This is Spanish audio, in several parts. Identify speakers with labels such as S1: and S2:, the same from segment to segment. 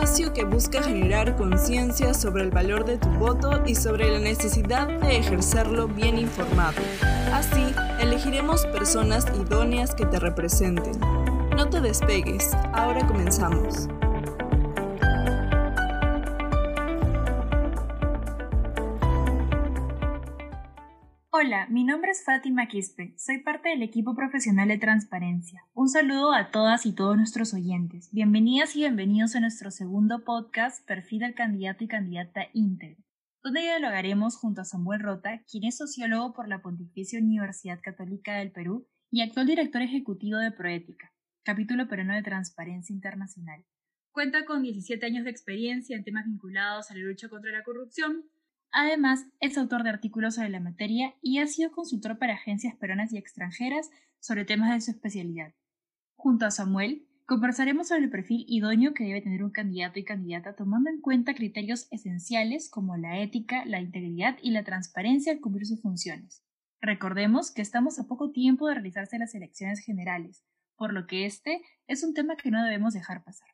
S1: espacio que busca generar conciencia sobre el valor de tu voto y sobre la necesidad de ejercerlo bien informado. Así, elegiremos personas idóneas que te representen. No te despegues, ahora comenzamos.
S2: Mi nombre es Fátima Quispe, soy parte del equipo profesional de transparencia. Un saludo a todas y todos nuestros oyentes. Bienvenidas y bienvenidos a nuestro segundo podcast, Perfil del Candidato y Candidata Íntegro, donde dialogaremos junto a Samuel Rota, quien es sociólogo por la Pontificia Universidad Católica del Perú y actual director ejecutivo de Proética, capítulo peruano de Transparencia Internacional. Cuenta con 17 años de experiencia en temas vinculados a la lucha contra la corrupción, Además, es autor de artículos sobre la materia y ha sido consultor para agencias peruanas y extranjeras sobre temas de su especialidad. Junto a Samuel, conversaremos sobre el perfil idóneo que debe tener un candidato y candidata tomando en cuenta criterios esenciales como la ética, la integridad y la transparencia al cumplir sus funciones. Recordemos que estamos a poco tiempo de realizarse las elecciones generales, por lo que este es un tema que no debemos dejar pasar.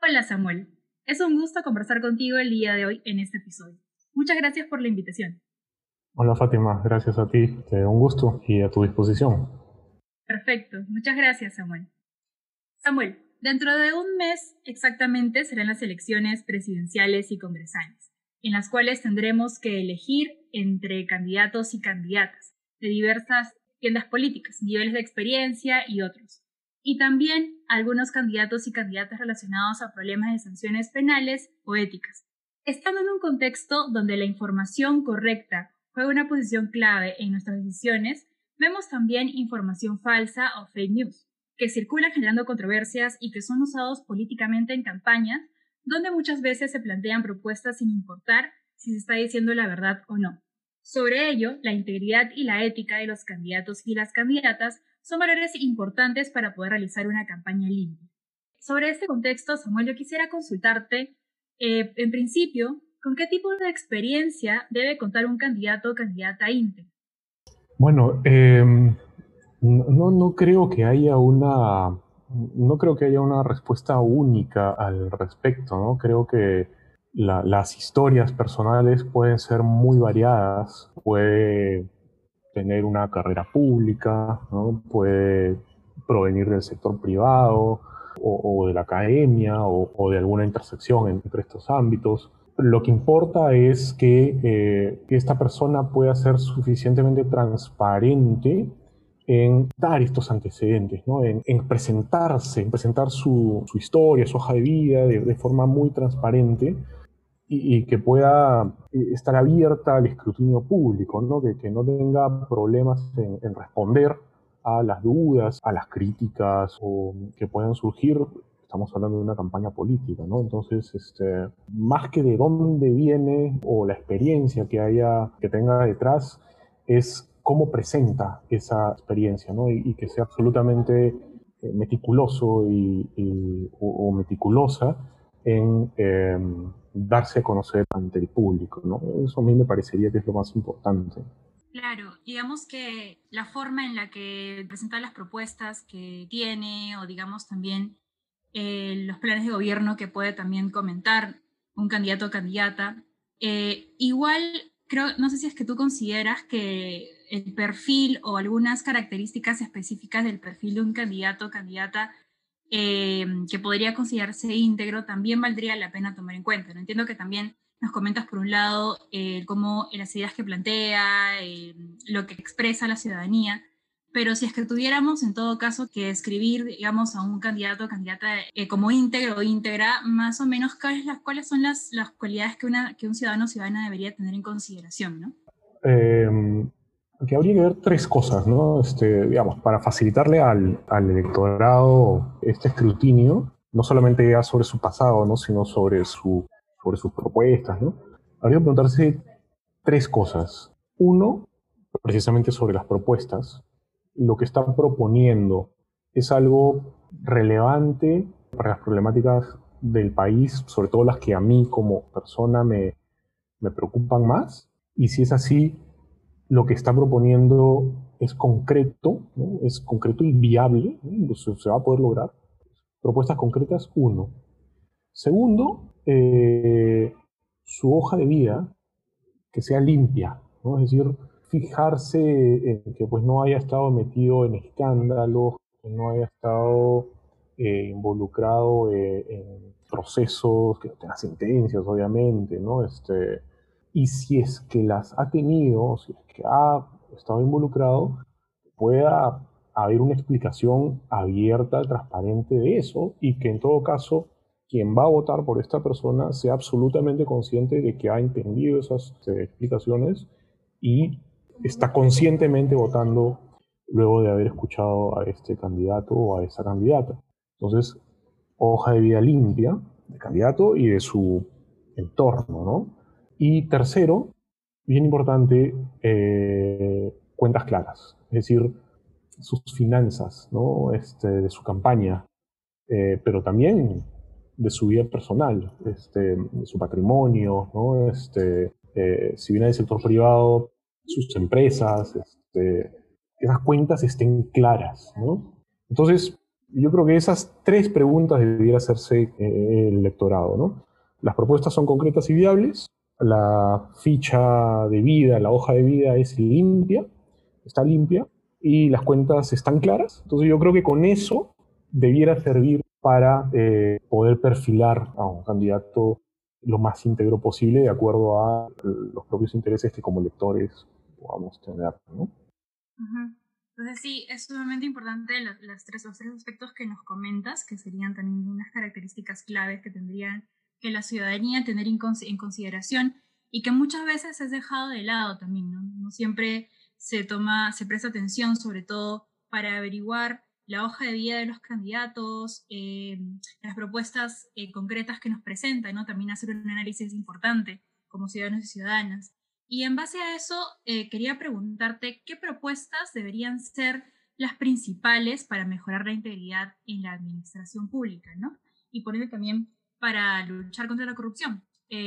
S2: Hola Samuel, es un gusto conversar contigo el día de hoy en este episodio. Muchas gracias por la invitación.
S3: Hola Fátima, gracias a ti. Un gusto y a tu disposición.
S2: Perfecto, muchas gracias Samuel. Samuel, dentro de un mes exactamente serán las elecciones presidenciales y congresales, en las cuales tendremos que elegir entre candidatos y candidatas de diversas tiendas políticas, niveles de experiencia y otros. Y también algunos candidatos y candidatas relacionados a problemas de sanciones penales o éticas, Estando en un contexto donde la información correcta juega una posición clave en nuestras decisiones, vemos también información falsa o fake news, que circulan generando controversias y que son usados políticamente en campañas, donde muchas veces se plantean propuestas sin importar si se está diciendo la verdad o no. Sobre ello, la integridad y la ética de los candidatos y las candidatas son valores importantes para poder realizar una campaña limpia. Sobre este contexto, Samuel, yo quisiera consultarte eh, en principio, ¿con qué tipo de experiencia debe contar un candidato o candidata íntegro?
S3: Bueno, em, no, no creo que haya una no creo que haya una respuesta única al respecto, ¿no? Creo que las historias personales pueden ser muy variadas, puede tener una carrera pública, ¿no? puede provenir del sector privado, o, de la academia o, de alguna intersección entre estos ámbitos. Lo que importa es que, eh, esta persona pueda ser suficientemente transparente en dar estos antecedentes, ¿no? en, presentarse, en presentar su, historia, su hoja de vida de, forma muy transparente y, que pueda eh, estar abierta al escrutinio público, ¿no? Que, que no tenga problemas en responder a las dudas, a las críticas o que puedan surgir. Estamos hablando de una campaña política, ¿no? Entonces, este, más que de dónde viene o la experiencia que haya, que tenga detrás, es cómo presenta esa experiencia, ¿no? Y, que sea absolutamente eh, meticuloso y, o, meticulosa en em, darse a conocer ante el público, ¿no? Eso a mí me parecería que es lo más importante.
S2: Claro, digamos que la forma en la que presenta las propuestas que tiene o digamos también eh, los planes de gobierno que puede también comentar un candidato o candidata, eh, igual creo, no sé si es que tú consideras que el perfil o algunas características específicas del perfil de un candidato o candidata eh, que podría considerarse íntegro también valdría la pena tomar en cuenta. ¿no? Entiendo que también nos comentas por un lado eh, cómo las ideas que plantea, eh, lo que expresa la ciudadanía, pero si es que tuviéramos en todo caso que escribir, digamos, a un candidato o candidata eh, como íntegro o íntegra, más o menos cuáles, las, cuáles son las, las cualidades que, una, que un ciudadano o ciudadana debería tener en consideración, ¿no?
S3: Em, que habría que ver tres cosas, ¿no? Este, digamos, para facilitarle al, al electorado este escrutinio, no solamente sobre su pasado, ¿no? sino sobre su sobre sus propuestas, ¿no? Habría que preguntarse tres cosas. Uno, precisamente sobre las propuestas. Lo que están proponiendo es algo relevante para las problemáticas del país, sobre todo las que a mí como persona me, me preocupan más. Y si es así, lo que está proponiendo es concreto, ¿no? es concreto y viable, ¿no? se va a poder lograr. Propuestas concretas, uno. Segundo, eh, su hoja de vida que sea limpia, es decir, fijarse en que pues, no haya estado metido en escándalos, que no haya estado eh, involucrado eh, en procesos, que no tenga sentencias, obviamente, ¿no? Este, y si es que las ha tenido, si es que ha estado involucrado, pueda haber una explicación abierta, transparente de eso y que en todo caso quien va a votar por esta persona sea absolutamente consciente de que ha entendido esas eh, explicaciones y está conscientemente votando luego de haber escuchado a este candidato o a esa candidata. Entonces, hoja de vida limpia del candidato y de su entorno, ¿no? Y tercero, bien importante, eh, cuentas claras, es decir, sus finanzas, ¿no? Este, de su campaña, eh, pero también de su vida personal, este, su patrimonio, ¿no? Este, eh, si viene del sector privado, sus empresas, este, esas cuentas estén claras. ¿no? Entonces, yo creo que esas tres preguntas debería hacerse eh, el electorado. ¿no? Las propuestas son concretas y viables, la ficha de vida, la hoja de vida es limpia, está limpia, y las cuentas están claras. Entonces yo creo que con eso debiera servir para eh, poder perfilar a un candidato lo más íntegro posible de acuerdo a los propios intereses que como lectores podamos tener. ¿no?
S2: Entonces sí, es sumamente importante las, tres, los tres aspectos que nos comentas, que serían también unas características claves que tendrían que la ciudadanía tener en, consideración y que muchas veces es dejado de lado también, ¿no? No siempre se toma, se presta atención, sobre todo para averiguar la hoja de vida de los candidatos, eh, las propuestas eh, concretas que nos presentan, ¿no? También hacer un análisis importante como ciudadanos y ciudadanas. Y en base a eso, eh, quería preguntarte qué propuestas deberían ser las principales para mejorar la integridad en la administración pública, ¿no? Y por ello también para luchar contra la corrupción.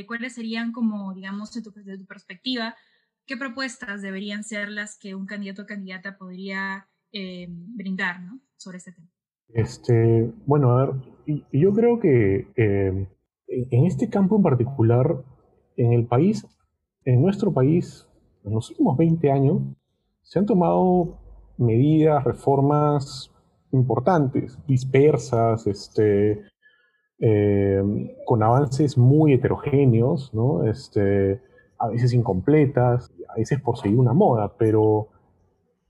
S2: ¿Cuáles serían, como, digamos, de tu, de tu perspectiva, qué propuestas deberían ser las que un candidato o candidata podría eh, brindar ¿no? sobre este tema.
S3: Este, bueno, a ver, yo creo que eh, en este campo en particular, en el país, en nuestro país, en los últimos 20 años, se han tomado medidas, reformas importantes, dispersas, este, eh, con avances muy heterogéneos, ¿no? este, a veces incompletas, a veces por seguir una moda, pero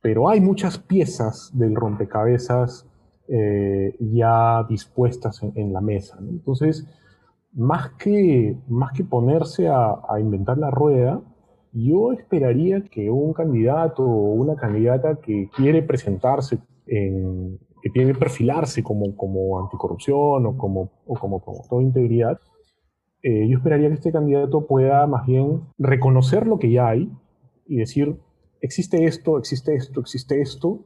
S3: pero hay muchas piezas del rompecabezas eh, ya dispuestas en, la mesa. Entonces, más que, más que ponerse a, inventar la rueda, yo esperaría que un candidato o una candidata que quiere presentarse, que quiere perfilarse como, como anticorrupción o como, o como promotor integridad, eh, yo esperaría que este candidato pueda más bien reconocer lo que ya hay y decir, existe esto, existe esto, existe esto,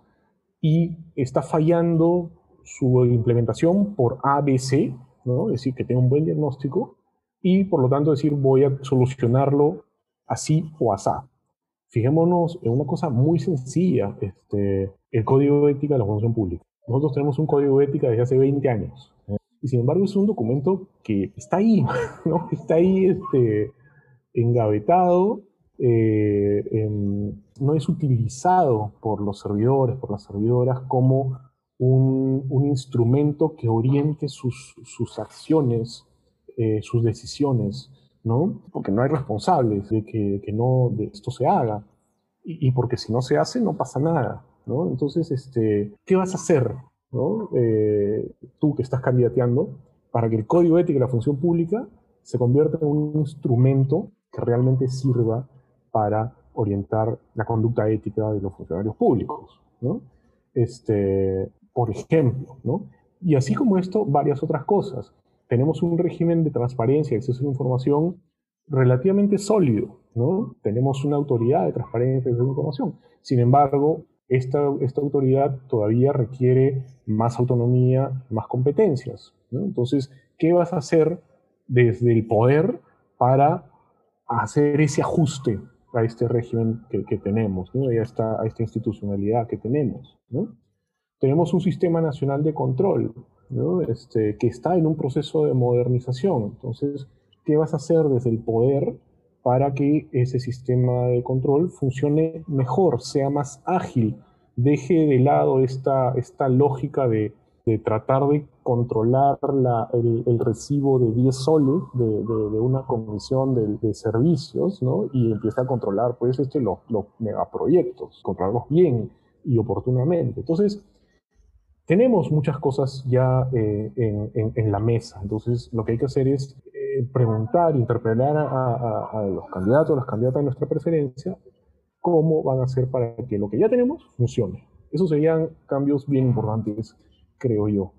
S3: y está fallando su implementación por ABC, ¿no? es decir, que tenga un buen diagnóstico, y por lo tanto decir voy a solucionarlo así o asá. Fijémonos en una cosa muy sencilla, este, el código de ética de la función pública. Nosotros tenemos un código de ética desde hace 20 años. ¿eh? Y sin embargo es un documento que está ahí, ¿no? Está ahí este, engavetado eh, no es utilizado por los servidores, por las servidoras, como un, instrumento que oriente sus, acciones, eh, sus decisiones, ¿no? Porque no hay responsables de que, no de esto se haga. Y, porque si no se hace, no pasa nada, ¿no? Entonces, este, ¿qué vas a hacer, ¿no? Eh, tú que estás candidateando para que el código ético de la función pública se convierta en un instrumento que realmente sirva para orientar la conducta ética de los funcionarios públicos. Este, por ejemplo, ¿no? Y así como esto, varias otras cosas. Tenemos un régimen de transparencia y acceso a la información relativamente sólido, ¿no? Tenemos una autoridad de transparencia y acceso a la información. Sin embargo, esta, esta autoridad todavía requiere más autonomía, más competencias. Entonces, ¿qué vas a hacer desde el poder para hacer ese ajuste a este régimen que, tenemos, ¿no? y a esta, institucionalidad que tenemos. Tenemos un sistema nacional de control, este, que está en un proceso de modernización. Entonces, ¿qué vas a hacer desde el poder para que ese sistema de control funcione mejor, sea más ágil, deje de lado esta, esta lógica de, tratar de controlar el, recibo de 10 soles de, una comisión de, servicios, ¿no? Y empieza a controlar, pues, este, los, los megaproyectos, controlarlos bien y oportunamente. Entonces, tenemos muchas cosas ya eh, en, la mesa. Entonces, lo que hay que hacer es eh, preguntar, interpelar a, a, los candidatos, a las candidatas de nuestra preferencia, cómo van a hacer para que lo que ya tenemos funcione. Esos serían cambios bien importantes, creo yo.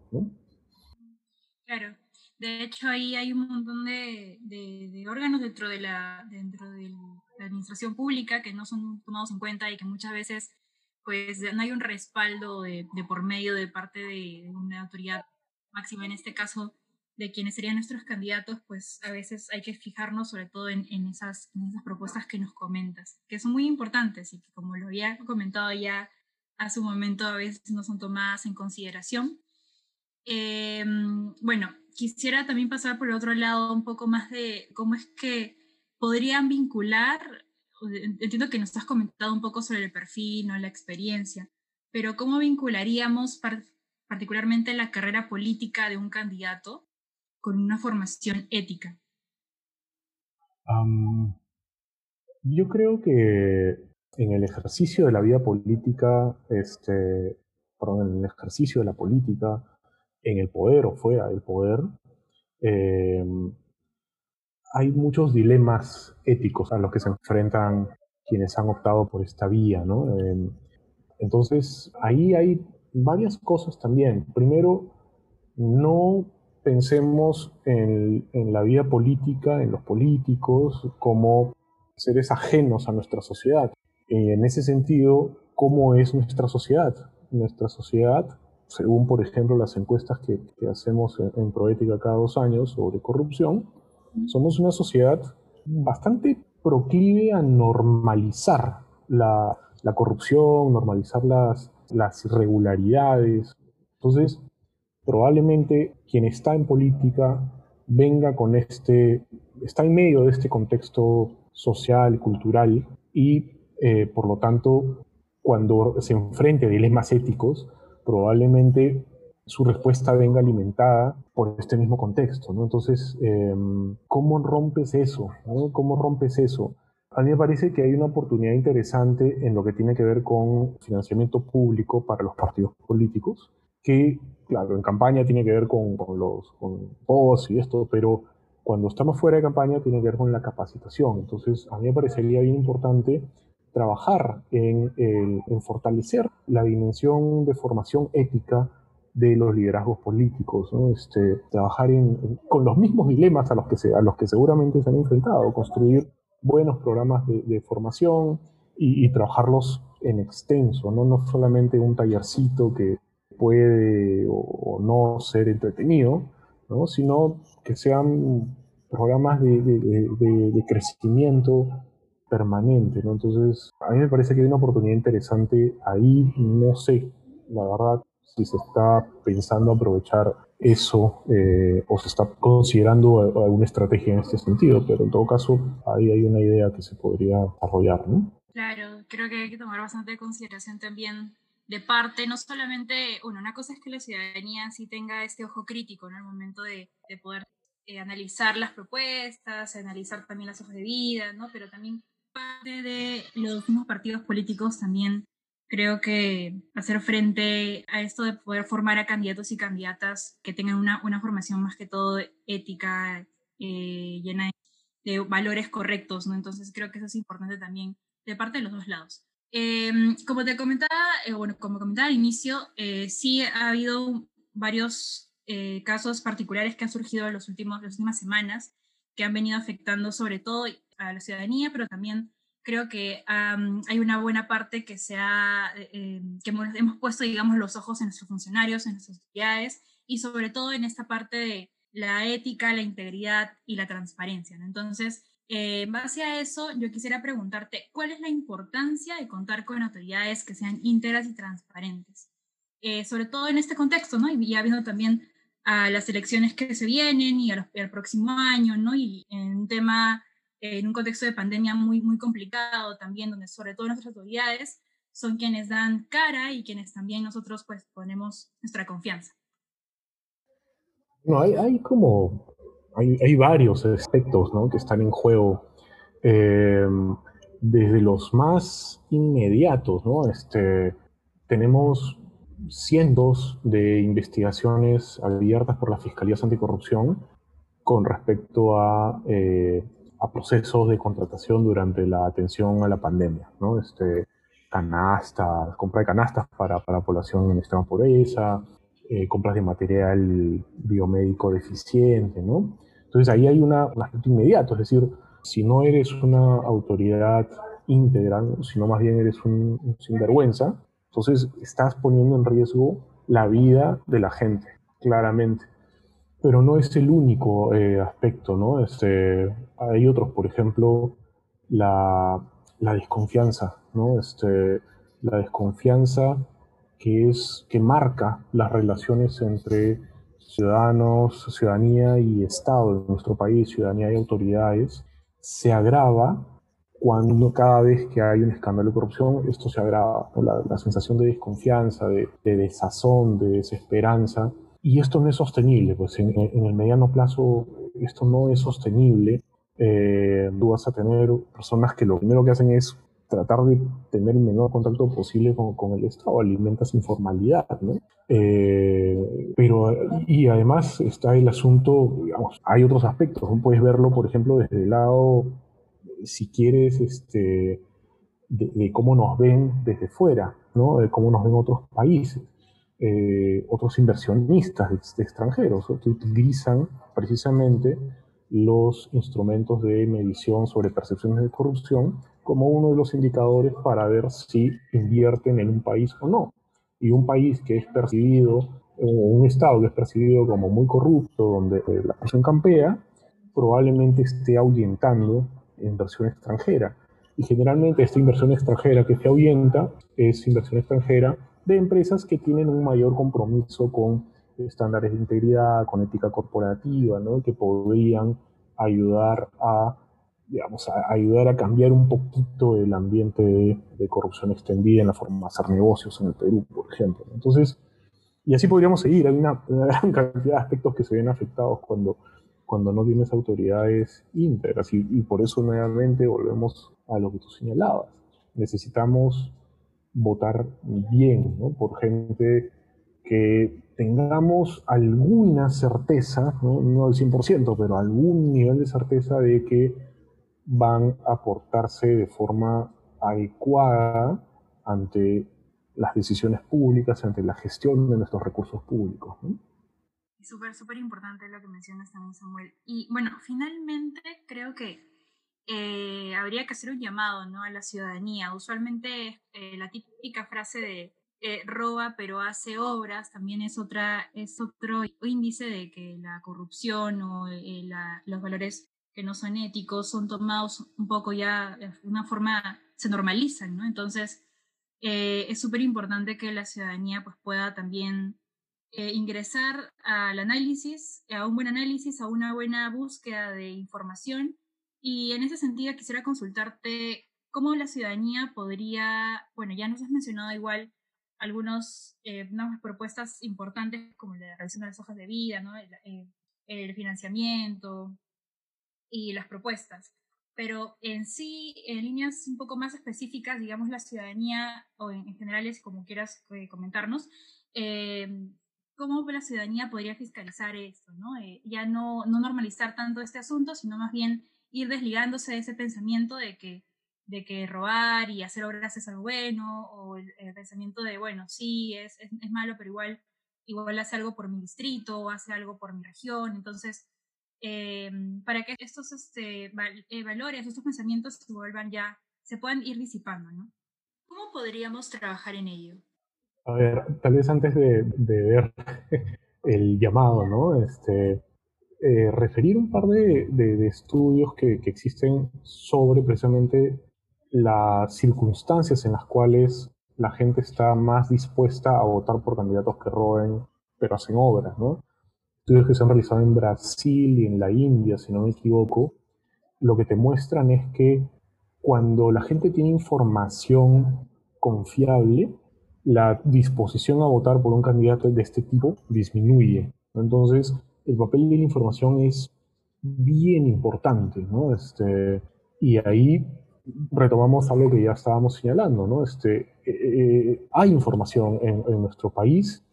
S2: Claro. De hecho, ahí hay un montón de, de, órganos dentro de, la, dentro de la administración pública que no son tomados en cuenta y que muchas veces pues no hay un respaldo de, por medio de parte de una autoridad máxima, en este caso de quienes serían nuestros candidatos, pues a veces hay que fijarnos sobre todo en, en, esas, en esas propuestas que nos comentas, que son muy importantes y que como lo había comentado ya hace un momento, a veces no son tomadas en consideración. Eh, bueno, quisiera también pasar por otro lado un poco más de cómo es que podrían vincular, entiendo que nos has comentado un poco sobre el perfil, ¿no? la experiencia, pero cómo vincularíamos particularmente la carrera política de un candidato con una formación ética?
S3: yo creo que en el ejercicio de la vida política, este, perdón, en el ejercicio de la política, en el poder o fuera del poder, em, hay muchos dilemas éticos a los que se enfrentan quienes han optado por esta vía, ¿no? Em, entonces, ahí hay varias cosas también. Primero, no pensemos en, la vida política, en los políticos, como seres ajenos a nuestra sociedad. Y en ese sentido, ¿cómo es nuestra sociedad? Nuestra sociedad, según por ejemplo las encuestas que, hacemos en, Proética cada dos años sobre corrupción, somos una sociedad bastante proclive a normalizar la, corrupción, normalizar las, las irregularidades. Entonces, probablemente quien está en política venga con este, está en medio de este contexto social, cultural, y eh, por lo tanto, cuando se enfrente a dilemas éticos, probablemente su respuesta venga alimentada por este mismo contexto. ¿no? Entonces, em, ¿cómo rompes eso? ¿Cómo rompes eso? A mí me parece que hay una oportunidad interesante en lo que tiene que ver con financiamiento público para los partidos políticos, que claro, en campaña tiene que ver con, los con y esto, pero cuando estamos fuera de campaña tiene que ver con la capacitación. Entonces, a mí me parecería bien importante trabajar en, fortalecer la dimensión de formación ética de los liderazgos políticos, este, trabajar con los mismos dilemas a los, que se, a los que seguramente se han enfrentado, construir buenos programas de, formación y, y, trabajarlos en extenso, ¿no? no solamente un tallercito que, puede o, no ser entretenido, ¿no? sino que sean programas de, de, crecimiento permanente. ¿no? Entonces, a mí me parece que hay una oportunidad interesante ahí, no sé, la verdad, si se está pensando aprovechar eso eh, o se está considerando alguna estrategia en este sentido, pero en todo caso ahí hay una idea que se podría desarrollar. ¿no?
S2: Claro, creo que hay que tomar bastante consideración también de parte, no solamente, bueno, una cosa es que la ciudadanía sí tenga este ojo crítico en el momento de, poder eh, analizar las propuestas, analizar también las hojas de vida, ¿no? Pero también parte de los mismos partidos políticos también creo que hacer frente a esto de poder formar a candidatos y candidatas que tengan una, una formación más que todo ética, eh, llena de, de valores correctos, ¿no? Entonces creo que eso es importante también de parte de los dos lados. Em, como te comentaba, eh, bueno, como comentaba al inicio, eh, sí ha habido varios eh, casos particulares que han surgido en los últimos, las últimas semanas que han venido afectando sobre todo a la ciudadanía, pero también creo que hay una buena parte que, se ha, em, que hemos, puesto, digamos, los ojos en nuestros funcionarios, en nuestras autoridades y sobre todo en esta parte de la ética, la integridad y la transparencia. ¿no? Entonces, eh, en base a eso, yo quisiera preguntarte, ¿cuál es la importancia de contar con autoridades que sean íntegras y transparentes? Eh, sobre todo en este contexto, ¿no? Y ya viendo también a las elecciones que se vienen y al próximo año, ¿no? Y en un tema, en un contexto de pandemia muy, muy complicado también, donde sobre todo nuestras autoridades son quienes dan cara y quienes también nosotros pues ponemos nuestra confianza.
S3: No, hay, hay como, hay, hay, varios aspectos ¿no? que están en juego. Eh, desde los más inmediatos, ¿no? Este, tenemos cientos de investigaciones abiertas por las fiscalías anticorrupción con respecto a, eh, a, procesos de contratación durante la atención a la pandemia, ¿no? Este, canastas, compra de canastas para, para población en extrema pobreza, eh, compras de material biomédico deficiente, ¿no? Entonces ahí hay una, un aspecto inmediato, es decir, si no eres una autoridad íntegra, sino más bien eres un, sinvergüenza, entonces estás poniendo en riesgo la vida de la gente, claramente. Pero no es el único eh, aspecto, ¿no? Este, hay otros, por ejemplo, la, la desconfianza, ¿no? Este, la desconfianza que es que marca las relaciones entre ciudadanos, ciudadanía y Estado de nuestro país, ciudadanía y autoridades, se agrava cuando cada vez que hay un escándalo de corrupción, esto se agrava, la, sensación de desconfianza, de, desazón, de desesperanza. Y esto no es sostenible, pues en, el mediano plazo esto no es sostenible. Eh, tú vas a tener personas que lo primero que hacen es tratar de tener el menor contacto posible con, el Estado, alimentas informalidad, ¿no? Eh, pero, y además está el asunto, digamos, hay otros aspectos, puedes verlo, por ejemplo, desde el lado, si quieres, este, de, cómo nos ven desde fuera, ¿no? De cómo nos ven otros países. Eh, otros inversionistas extranjeros que utilizan precisamente los instrumentos de medición sobre percepciones de corrupción como uno de los indicadores para ver si invierten en un país o no. Y un país que es percibido, un Estado que es percibido como muy corrupto, donde eh, la presión campea, probablemente esté ahuyentando inversión extranjera. Y generalmente esta inversión extranjera que se ahuyenta es inversión extranjera de empresas que tienen un mayor compromiso con estándares de integridad, con ética corporativa, ¿no? que podrían ayudar a digamos, ayudar a cambiar un poquito el ambiente de, corrupción extendida en la forma de hacer negocios en el Perú, por ejemplo. Entonces, y así podríamos seguir. Hay una, gran cantidad de aspectos que se ven afectados cuando, cuando no tienes autoridades íntegras. Y, y por eso nuevamente volvemos a lo que tú señalabas. Necesitamos votar bien, ¿no? Por gente que tengamos alguna certeza, ¿no? no el 100%, pero algún nivel de certeza de que van a portarse de forma adecuada ante las decisiones públicas, ante la gestión de nuestros recursos públicos.
S2: Es súper, súper importante lo que mencionas también, Samuel. Y bueno, finalmente creo que eh, habría que hacer un llamado ¿no? a la ciudadanía. Usualmente eh, la típica frase de eh, roba pero hace obras también es, otra, es otro índice de que la corrupción o los valores que no son éticos son tomados un poco ya de una forma, se normalizan, ¿no? Entonces, eh, es súper importante que la ciudadanía pues, pueda también eh, ingresar al análisis, a un buen análisis, a una buena búsqueda de información. Y en ese sentido quisiera consultarte cómo la ciudadanía podría, bueno, ya nos has mencionado igual algunas eh, propuestas importantes como la revisión de las hojas de vida, ¿no? el financiamiento, y las propuestas. Pero en sí, en líneas un poco más específicas, digamos, la ciudadanía, o en, general es como quieras eh, comentarnos, eh, ¿cómo la ciudadanía podría fiscalizar esto? ¿no? Eh, ya no, no normalizar tanto este asunto, sino más bien ir desligándose de ese pensamiento de que, de que robar y hacer obras es algo bueno, o el, pensamiento de, bueno, sí, es, es, malo, pero igual, igual hace algo por mi distrito, o hace algo por mi región. Entonces, Em, para que estos este, eh, valores, estos pensamientos se vuelvan ya, se puedan ir disipando, ¿no? ¿Cómo podríamos trabajar en ello?
S3: A ver, tal vez antes de, ver el llamado, ¿no? Este, eh, referir un par de, de estudios que, que, existen sobre precisamente las circunstancias en las cuales la gente está más dispuesta a votar por candidatos que roben, pero hacen obras, ¿no? estudios que se han realizado en Brasil y en la India, si no me equivoco, lo que te muestran es que cuando la gente tiene información confiable, la disposición a votar por un candidato de este tipo disminuye. Entonces, el papel de la información es bien importante, ¿no? Este, y ahí retomamos algo que ya estábamos señalando, ¿no? Este, eh, eh, hay información en, nuestro país,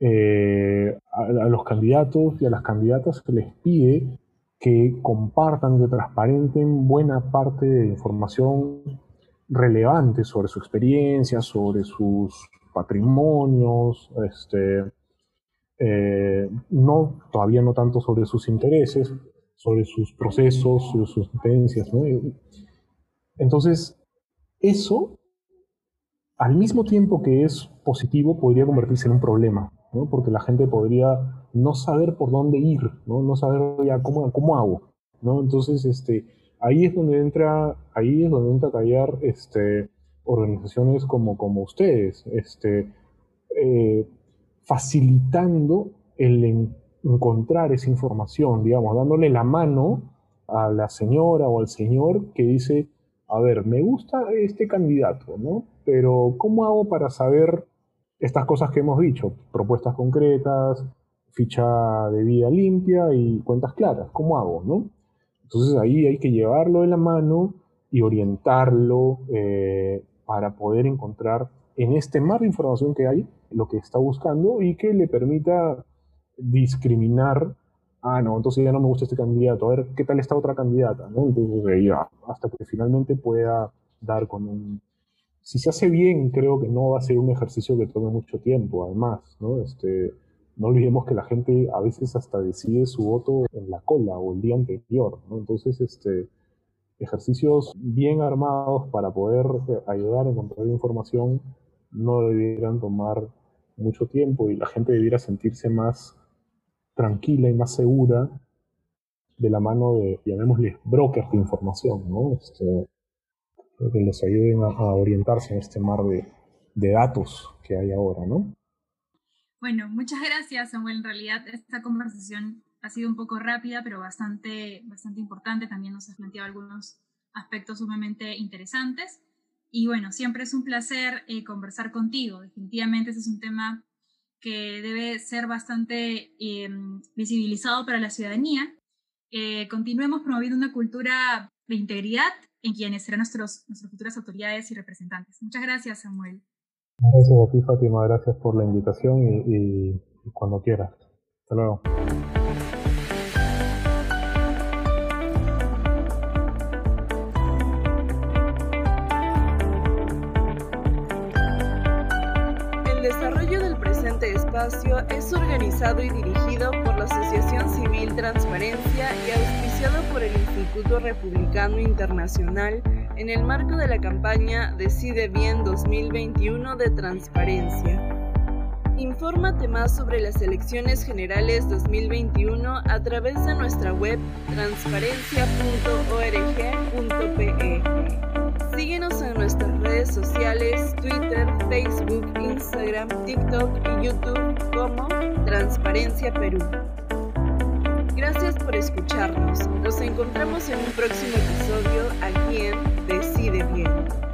S3: eh, a, los candidatos y a las candidatas se les pide que compartan, que transparenten buena parte de información relevante sobre su experiencia, sobre sus patrimonios, este, eh, no, todavía no tanto sobre sus intereses, sobre sus procesos, sus tendencias. Entonces, eso, al mismo tiempo que es positivo, podría convertirse en un problema, porque la gente podría no saber por dónde ir, no, no saber ya cómo, cómo hago. ¿no? Entonces, este, ahí es donde entra, ahí es donde entra a tallar este, organizaciones como, como ustedes, este, eh, facilitando el encontrar esa información, digamos, dándole la mano a la señora o al señor que dice, a ver, me gusta este candidato, ¿no? Pero ¿cómo hago para saber estas cosas que hemos dicho? Propuestas concretas, ficha de vida limpia y cuentas claras. ¿Cómo hago, no? Entonces ahí hay que llevarlo de la mano y orientarlo eh, para poder encontrar en este mar de información que hay lo que está buscando y que le permita discriminar, ah, no, entonces ya no me gusta este candidato, a ver qué tal esta otra candidata, ¿no? Hasta que finalmente pueda dar con un... Si se hace bien, creo que no va a ser un ejercicio que tome mucho tiempo, además, ¿no? Este, olvidemos que la gente a veces hasta decide su voto en la cola o el día anterior. Entonces, este, ejercicios bien armados para poder eh, ayudar a encontrar información no debieran tomar mucho tiempo y la gente debiera sentirse más tranquila y más segura de la mano de, llamémosle, brokers de información, ¿no? Este, que les ayuden a, orientarse en este mar de, de datos que hay ahora, ¿no?
S2: Bueno, muchas gracias, Samuel. En realidad, esta conversación ha sido un poco rápida, pero bastante, bastante importante. También nos has planteado algunos aspectos sumamente interesantes. Y bueno, siempre es un placer eh, conversar contigo. Definitivamente ese es un tema que debe ser bastante em, visibilizado para la ciudadanía. Eh, continuemos promoviendo una cultura de integridad en quienes serán nuestros, nuestras futuras autoridades y representantes. Muchas gracias, Samuel.
S3: Gracias a ti, Fátima. Gracias por la invitación y, y cuando quieras. Hasta luego.
S1: Es organizado y dirigido por la Asociación Civil Transparencia y auspiciado por el Instituto Republicano Internacional en el marco de la campaña Decide Bien 2021 de Transparencia. Infórmate más sobre las elecciones generales 2021 a través de nuestra web transparencia.org.pe. Síguenos en nuestras sociales, Twitter, Facebook, Instagram, TikTok y YouTube como Transparencia Perú. Gracias por escucharnos. Nos encontramos en un próximo episodio aquí en Decide Bien.